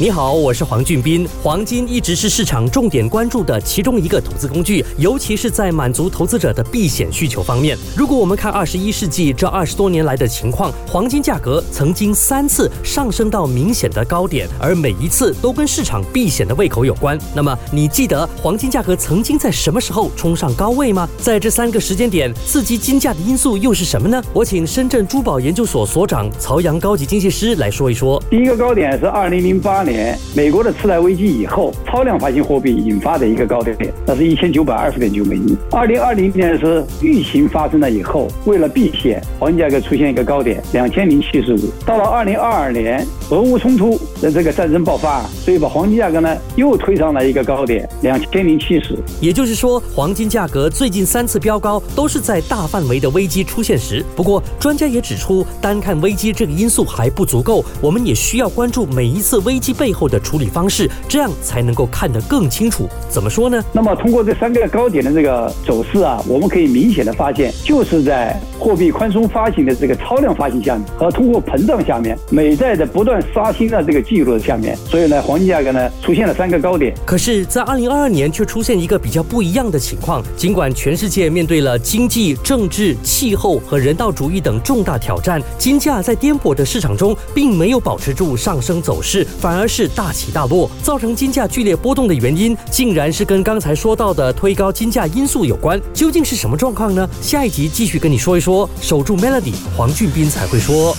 你好，我是黄俊斌。黄金一直是市场重点关注的其中一个投资工具，尤其是在满足投资者的避险需求方面。如果我们看二十一世纪这二十多年来的情况，黄金价格曾经三次上升到明显的高点，而每一次都跟市场避险的胃口有关。那么，你记得黄金价格曾经在什么时候冲上高位吗？在这三个时间点，刺激金价的因素又是什么呢？我请深圳珠宝研究所所长曹阳高级经济师来说一说。第一个高点是二零零八。年美国的次贷危机以后，超量发行货币引发的一个高点，那是一千九百二十点九美金。二零二零年是疫情发生了以后，为了避险，黄金价格出现一个高点，两千零七十五。到了二零二二年，俄乌冲突的这个战争爆发，所以把黄金价格呢又推上了一个高点，两千零七十。也就是说，黄金价格最近三次飙高都是在大范围的危机出现时。不过，专家也指出，单看危机这个因素还不足够，我们也需要关注每一次危机。背后的处理方式，这样才能够看得更清楚。怎么说呢？那么通过这三个高点的这个走势啊，我们可以明显的发现，就是在货币宽松发行的这个超量发行下面，和通货膨胀下面，美债的不断刷新的这个记录的下面，所以呢，黄金价格呢出现了三个高点。可是，在二零二二年却出现一个比较不一样的情况。尽管全世界面对了经济、政治、气候和人道主义等重大挑战，金价在颠簸的市场中并没有保持住上升走势，反而。是大起大落，造成金价剧烈波动的原因，竟然是跟刚才说到的推高金价因素有关。究竟是什么状况呢？下一集继续跟你说一说。守住 Melody，黄俊斌才会说。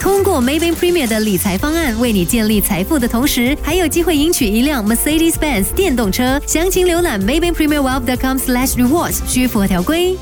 通过 Maybank Premier 的理财方案，为你建立财富的同时，还有机会赢取一辆 Mercedes-Benz 电动车。详情浏览 Maybank Premier Wealth.com/rewards，需符合条规。